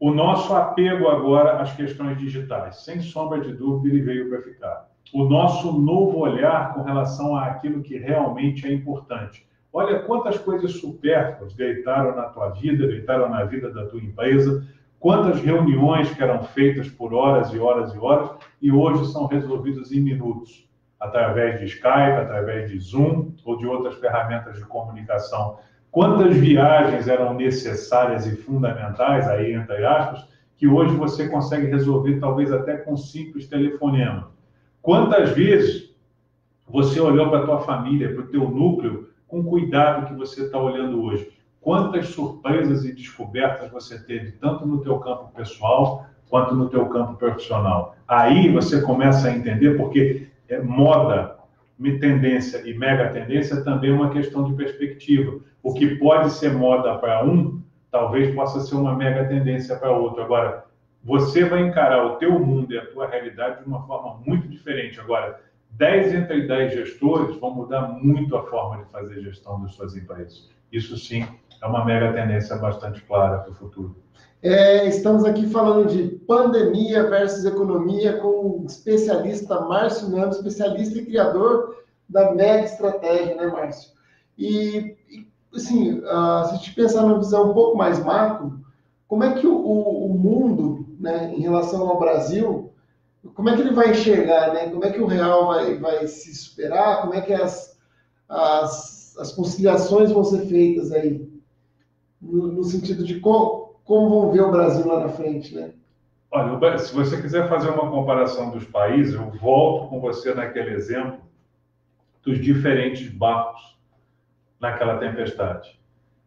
O nosso apego agora às questões digitais, sem sombra de dúvida, ele veio para ficar. O nosso novo olhar com relação àquilo que realmente é importante. Olha quantas coisas supérfluas deitaram na tua vida, deitaram na vida da tua empresa, quantas reuniões que eram feitas por horas e horas e horas e hoje são resolvidas em minutos, através de Skype, através de Zoom ou de outras ferramentas de comunicação. Quantas viagens eram necessárias e fundamentais, aí entre aspas, que hoje você consegue resolver talvez até com simples telefonema. Quantas vezes você olhou para a tua família, para o teu núcleo, com cuidado que você está olhando hoje? Quantas surpresas e descobertas você teve, tanto no teu campo pessoal quanto no teu campo profissional. Aí você começa a entender, porque é, moda, tendência e mega tendência também é uma questão de perspectiva. O que pode ser moda para um, talvez possa ser uma mega tendência para outro. Agora, você vai encarar o teu mundo e a tua realidade de uma forma muito diferente. Agora, 10 entre 10 gestores vão mudar muito a forma de fazer gestão das suas empresas. Isso sim é uma mega tendência bastante clara para o futuro. É, estamos aqui falando de pandemia versus economia com o especialista Márcio Nando, especialista e criador da mega estratégia, né, Márcio? E, assim, uh, se a gente pensar numa visão um pouco mais macro, como é que o, o, mundo, né, em relação ao Brasil, como é que ele vai enxergar, né? Como é que o real vai, vai se superar? Como é que as, as, as conciliações vão ser feitas aí? No, no sentido de como, como vão ver o Brasil lá na frente, né? Olha, se você quiser fazer uma comparação dos países, eu volto com você naquele exemplo dos diferentes barcos naquela tempestade.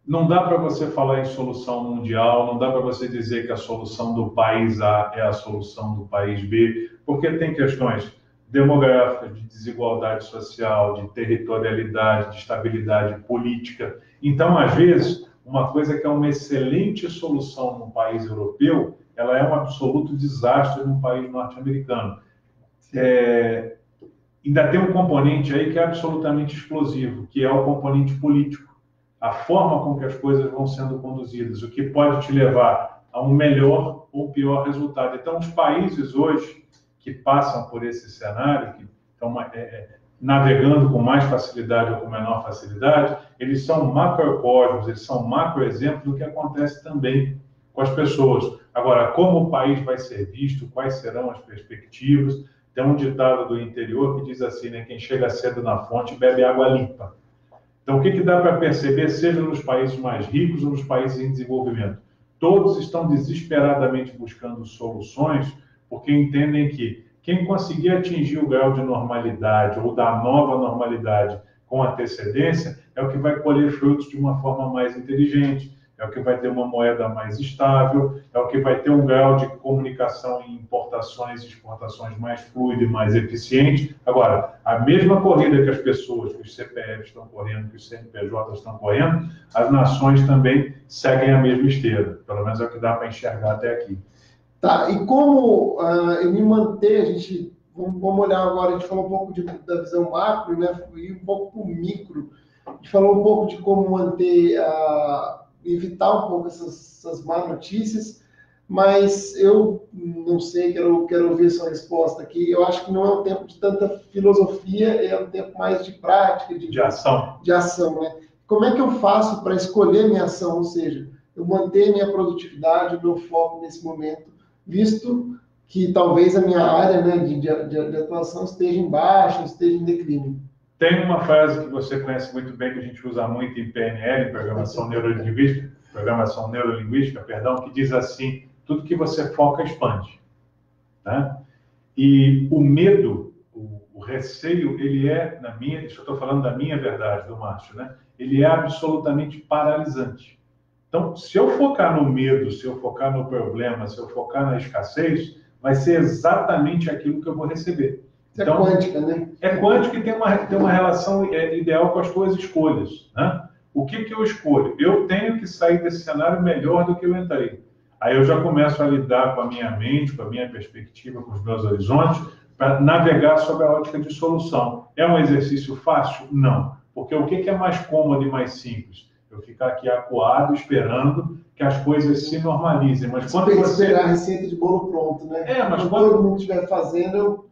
Não dá para você falar em solução mundial, não dá para você dizer que a solução do país A é a solução do país B, porque tem questões demográficas, de desigualdade social, de territorialidade, de estabilidade política. Então, às vezes, uma coisa que é uma excelente solução num país europeu, ela é um absoluto desastre num país norte-americano. É, ainda tem um componente aí que é absolutamente explosivo, que é o componente político. A forma com que as coisas vão sendo conduzidas, o que pode te levar a um melhor ou pior resultado. Então, os países hoje que passam por esse cenário, que é, é navegando com mais facilidade ou com menor facilidade, eles são macrocosmos, eles são macroexemplos do que acontece também com as pessoas. Agora, como o país vai ser visto, quais serão as perspectivas? Tem um ditado do interior que diz assim, né, quem chega cedo na fonte bebe água limpa. Então, o que, que dá para perceber, seja nos países mais ricos ou nos países em desenvolvimento? Todos estão desesperadamente buscando soluções porque entendem que quem conseguir atingir o grau de normalidade ou da nova normalidade com antecedência é o que vai colher frutos de uma forma mais inteligente, é o que vai ter uma moeda mais estável, é o que vai ter um grau de comunicação em importações e exportações mais fluido e mais eficiente. Agora, a mesma corrida que as pessoas, que os CPFs estão correndo, que os CNPJs estão correndo, as nações também seguem a mesma esteira. Pelo menos é o que dá para enxergar até aqui. Tá, e como uh, eu me manter, a gente, vamos, vamos, olhar agora, a gente falou um pouco de, da visão macro, né, e um pouco para o micro, a gente falou um pouco de como manter, uh, evitar um pouco essas, essas má notícias, mas eu não sei, quero, quero ouvir sua resposta aqui. Eu acho que não é um tempo de tanta filosofia, é um tempo mais de prática, de, de ação. De ação, né? Como é que eu faço para escolher minha ação? Ou seja, eu manter minha produtividade, o meu foco nesse momento, visto que talvez a minha área né, de, de, de atuação esteja em baixa, esteja em declínio. Tem uma frase que você conhece muito bem, que a gente usa muito em PNL, Programação Neurolinguística, Programação Neurolinguística, perdão, que diz assim, tudo que você foca expande. Né? E o medo, o, o receio, ele é, na minha, isso eu estou falando da minha verdade, do Márcio, né? ele é absolutamente paralisante. Então, se eu focar no medo, se eu focar no problema, se eu focar na escassez, vai ser exatamente aquilo que eu vou receber. É então, é quântica, né? É quântica e tem uma, tem uma relação é, ideal com as suas escolhas. Né? O que, que eu escolho? Eu tenho que sair desse cenário melhor do que eu entrei. Aí eu já começo a lidar com a minha mente, com a minha perspectiva, com os meus horizontes, para navegar sobre a ótica de solução. É um exercício fácil? Não. Porque o que, que é mais cômodo e mais simples? Eu ficar aqui acuado, esperando que as coisas se normalizem. Mas quando você... Esperar a receita de bolo pronto, né? É, mas quando, quando todo mundo estiver fazendo, eu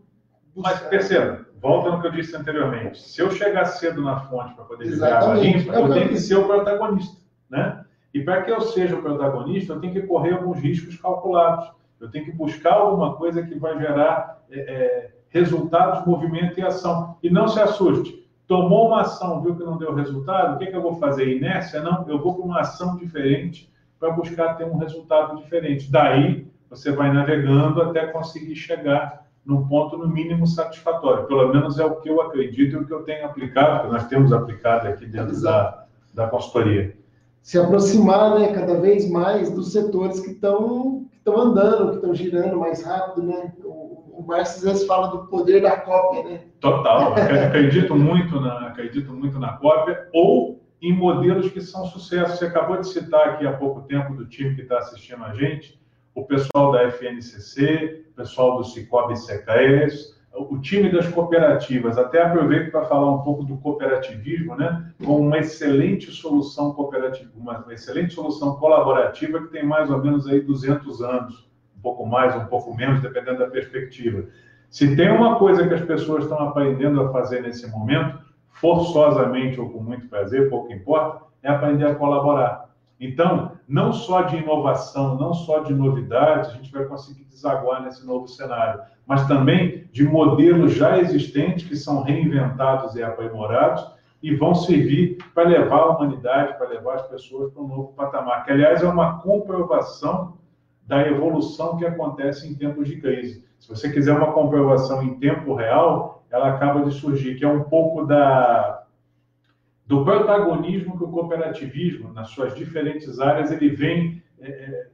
mas perceba, volta no que eu disse anteriormente. Se eu chegar cedo na fonte para poder liberar a limpa, eu tenho que ser o protagonista. Né? E para que eu seja o protagonista, eu tenho que correr alguns riscos calculados. Eu tenho que buscar alguma coisa que vai gerar é, é, resultados, movimento e ação. E não se assuste. Tomou uma ação, viu que não deu resultado, o que, que eu vou fazer? Inércia? Não, eu vou para uma ação diferente para buscar ter um resultado diferente. Daí, você vai navegando até conseguir chegar num ponto, no mínimo, satisfatório. Pelo menos é o que eu acredito e o que eu tenho aplicado, que nós temos aplicado aqui dentro da, da consultoria. Se aproximar né, cada vez mais dos setores que estão que andando, que estão girando mais rápido. Né? O, Márcio às vezes fala do poder da cópia. Né? Total, acredito muito, na, acredito muito na cópia, ou em modelos que são sucesso. Você acabou de citar aqui há pouco tempo do time que está assistindo a gente, o pessoal da FNCC, o pessoal do Cicobi Secres, o time das cooperativas. Até aproveito para falar um pouco do cooperativismo, né? Com uma excelente solução cooperativa, uma excelente solução colaborativa que tem mais ou menos aí 200 anos, pouco mais, um pouco menos, dependendo da perspectiva. Se tem uma coisa que as pessoas estão aprendendo a fazer nesse momento, forçosamente ou com muito prazer, pouco importa, é aprender a colaborar. Então, não só de inovação, não só de novidades, a gente vai conseguir desaguar nesse novo cenário, mas também de modelos já existentes que são reinventados e aprimorados e vão servir para levar a humanidade, para levar as pessoas para um novo patamar, que, aliás, é uma comprovação da evolução que acontece em tempos de crise. Se você quiser uma comprovação em tempo real, ela acaba de surgir, que é um pouco da do protagonismo que o cooperativismo, nas suas diferentes áreas, ele vem é, é,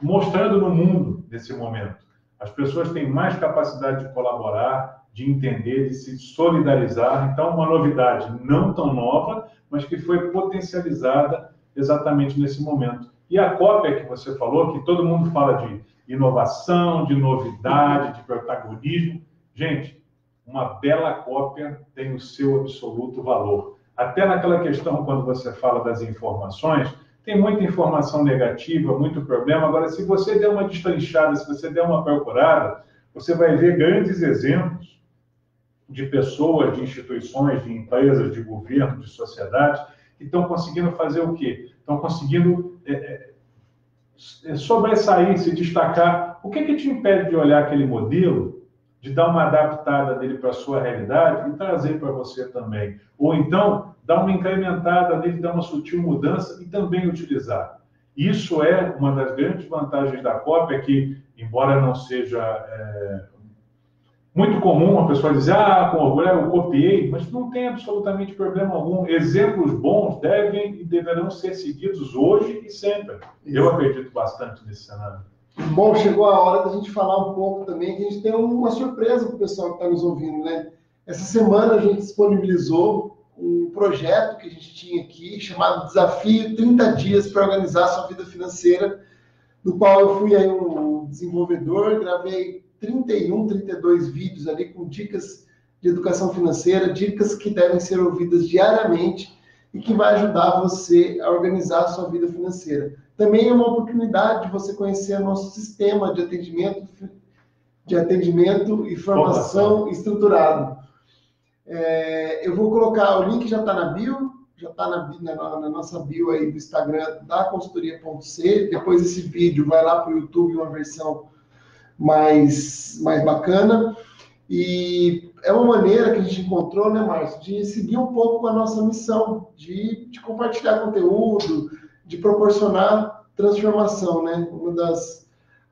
mostrando no mundo nesse momento. As pessoas têm mais capacidade de colaborar, de entender, de se solidarizar. Então, uma novidade não tão nova, mas que foi potencializada exatamente nesse momento. E a cópia que você falou, que todo mundo fala de inovação, de novidade, de protagonismo. Gente, uma bela cópia tem o seu absoluto valor. Até naquela questão, quando você fala das informações, tem muita informação negativa, muito problema. Agora, se você der uma destrinchada, se você der uma procurada, você vai ver grandes exemplos de pessoas, de instituições, de empresas, de governo, de sociedades, que estão conseguindo fazer o quê? Estão conseguindo é, é, é sobressair, se destacar. O que, que te impede de olhar aquele modelo de dar uma adaptada nele para a sua realidade e trazer para você também. Ou então, dar uma incrementada nele, dar uma sutil mudança e também utilizar. Isso é uma das grandes vantagens da cópia, que, embora não seja é, muito comum a pessoa dizer, ah, com orgulho, eu copiei, mas não tem absolutamente problema algum. Exemplos bons devem e deverão ser seguidos hoje e sempre. Eu acredito bastante nesse cenário. Bom, chegou a hora da gente falar um pouco também, que a gente tem uma surpresa para o pessoal que está nos ouvindo, né? Essa semana a gente disponibilizou um projeto que a gente tinha aqui, chamado Desafio 30 Dias para Organizar Sua Vida Financeira, do qual eu fui aí um desenvolvedor, gravei 31, 32 vídeos ali com dicas de educação financeira, dicas que devem ser ouvidas diariamente e que vai ajudar você a organizar a sua vida financeira. Também é uma oportunidade de você conhecer nosso sistema de atendimento, de atendimento e formação estruturado. É, eu vou colocar, o link já está na bio, já está na, na, na, nossa bio aí do Instagram da consultoria.c. Depois esse vídeo vai lá para o YouTube, uma versão mais, mais bacana. E é uma maneira que a gente encontrou, né, Márcio, de seguir um pouco a nossa missão, de, de compartilhar conteúdo, de proporcionar transformação, né? Uma das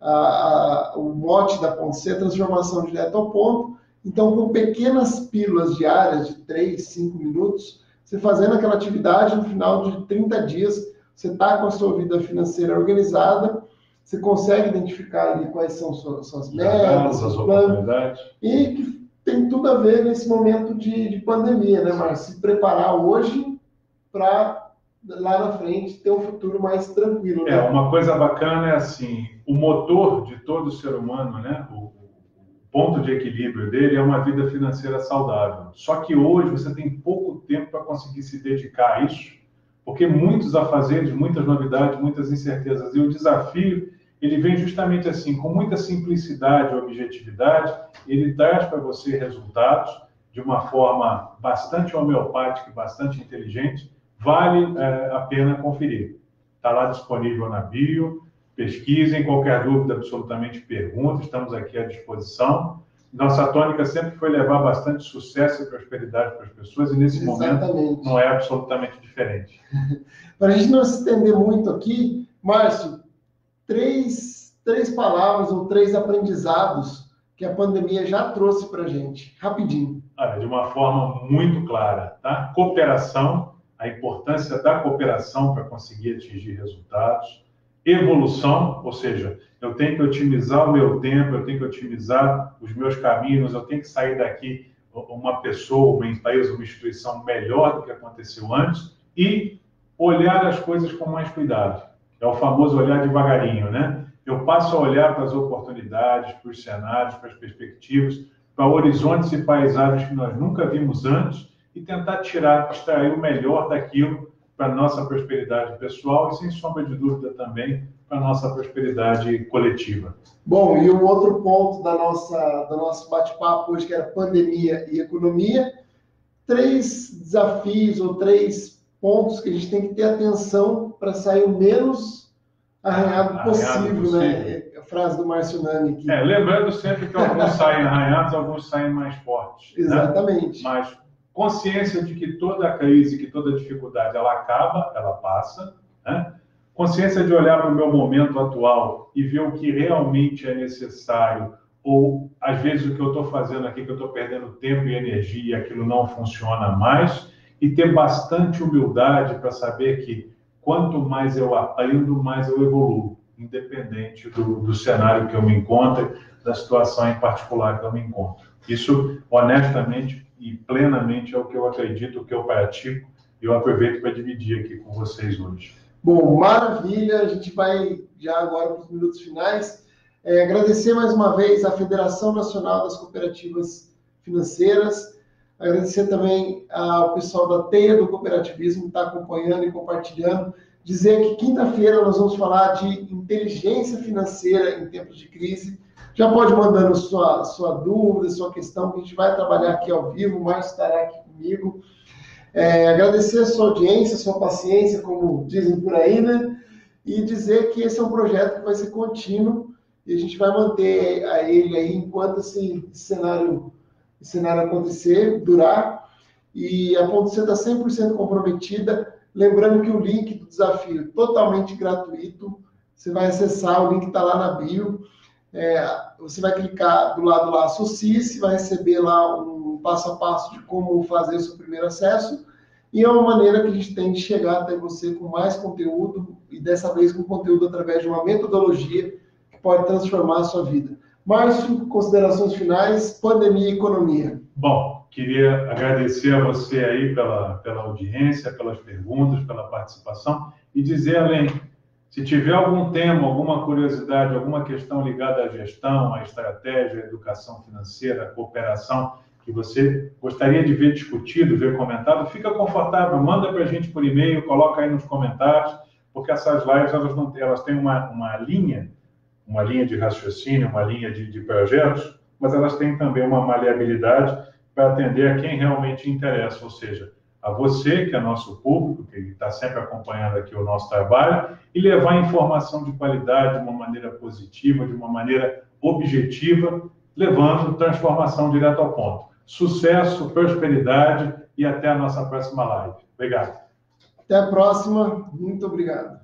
a, a, o mote da Ponte C é transformação direto ao ponto. Então, com pequenas pílulas diárias de 3, 5 minutos, você fazendo aquela atividade, no final de 30 dias, você está com a sua vida financeira organizada, você consegue identificar ali quais são suas, suas metas, as oportunidades. E que tem tudo a ver nesse momento de, de pandemia, né, Márcio? Se preparar hoje para lá na frente ter um futuro mais tranquilo. Né? É, uma coisa bacana é assim, o motor de todo ser humano, né? O, ponto de equilíbrio dele é uma vida financeira saudável. Só que hoje você tem pouco tempo para conseguir se dedicar a isso, porque muitos afazeres, muitas novidades, muitas incertezas. E o desafio, ele vem justamente assim, com muita simplicidade e objetividade, ele traz para você resultados de uma forma bastante homeopática e bastante inteligente. Vale é, a pena conferir. Está lá disponível na bio, pesquisem, qualquer dúvida, absolutamente pergunta, estamos aqui à disposição. Nossa tônica sempre foi levar bastante sucesso e prosperidade para as pessoas, e nesse Exatamente. momento não é absolutamente diferente. para a gente não se estender muito aqui, Márcio, três, três palavras ou três aprendizados que a pandemia já trouxe para a gente, rapidinho. Olha, de uma forma muito clara, tá? Cooperação, a importância da cooperação para conseguir atingir resultados evolução, ou seja, eu tenho que otimizar o meu tempo, eu tenho que otimizar os meus caminhos, eu tenho que sair daqui uma pessoa, uma empresa, uma instituição melhor do que aconteceu antes e olhar as coisas com mais cuidado. É o famoso olhar devagarinho, né? Eu passo a olhar para as oportunidades, para os cenários, para as perspectivas, para horizontes e paisagens que nós nunca vimos antes e tentar tirar, extrair o melhor daquilo para nossa prosperidade pessoal e, sem sombra de dúvida, também para a nossa prosperidade coletiva. Bom, e um outro ponto da nossa, do nosso bate-papo hoje, que era pandemia e economia, três desafios ou três pontos que a gente tem que ter atenção para sair o menos arranhado, arranhado possível, né? possível, né? A frase do Márcio Nani aqui. É, lembrando sempre que alguns saem arranhados, alguns saem mais fortes. Né? Exatamente. Né? Mas consciência de que toda crise, que toda dificuldade, ela acaba, ela passa, né? consciência de olhar para o meu momento atual e ver o que realmente é necessário, ou às vezes o que eu estou fazendo aqui, que eu estou perdendo tempo e energia aquilo não funciona mais, e ter bastante humildade para saber que quanto mais eu aprendo, mais eu evoluo, independente do, do cenário que eu me encontro, da situação em particular que eu me encontro. Isso, honestamente, e plenamente é o que eu acredito, o que eu pratico, e eu aproveito para dividir aqui com vocês hoje. Bom, maravilha, a gente vai já agora para os minutos finais. É, agradecer mais uma vez à Federação Nacional das Cooperativas Financeiras, agradecer também ao pessoal da Teia do Cooperativismo que está acompanhando e compartilhando. Dizer que quinta-feira nós vamos falar de inteligência financeira em tempos de crise já pode mandando sua, sua dúvida, sua questão, que a gente vai trabalhar aqui ao vivo, o Márcio estará aqui comigo. É, agradecer a sua audiência, a sua paciência, como dizem por aí, né? E dizer que esse é um projeto que vai ser contínuo e a gente vai manter a ele aí enquanto esse cenário, cenário acontecer, durar. E a Ponto C está 100% comprometida. Lembrando que o link do desafio é totalmente gratuito. Você vai acessar, o link está lá na bio. É, você vai clicar do lado lá, associe-se, vai receber lá um passo a passo de como fazer o seu primeiro acesso. E é uma maneira que a gente tem de chegar até você com mais conteúdo, e dessa vez com conteúdo através de uma metodologia que pode transformar a sua vida. Márcio, considerações finais, pandemia e economia. Bom, queria agradecer a você aí pela, pela audiência, pelas perguntas, pela participação, e dizer além, se tiver algum tema, alguma curiosidade, alguma questão ligada à gestão, à estratégia, à educação financeira, à cooperação, que você gostaria de ver discutido, ver comentado, fica confortável, manda para a gente por e-mail, coloca aí nos comentários, porque essas lives elas, não, elas têm uma, uma linha, uma linha de raciocínio, uma linha de, de projetos, mas elas têm também uma maleabilidade para atender a quem realmente interessa, ou seja, a você, que é nosso público, que está sempre acompanhando aqui o nosso trabalho, e levar informação de qualidade de uma maneira positiva, de uma maneira objetiva, levando transformação direto ao ponto. Sucesso, prosperidade e até a nossa próxima live. Obrigado. Até a próxima. Muito obrigado.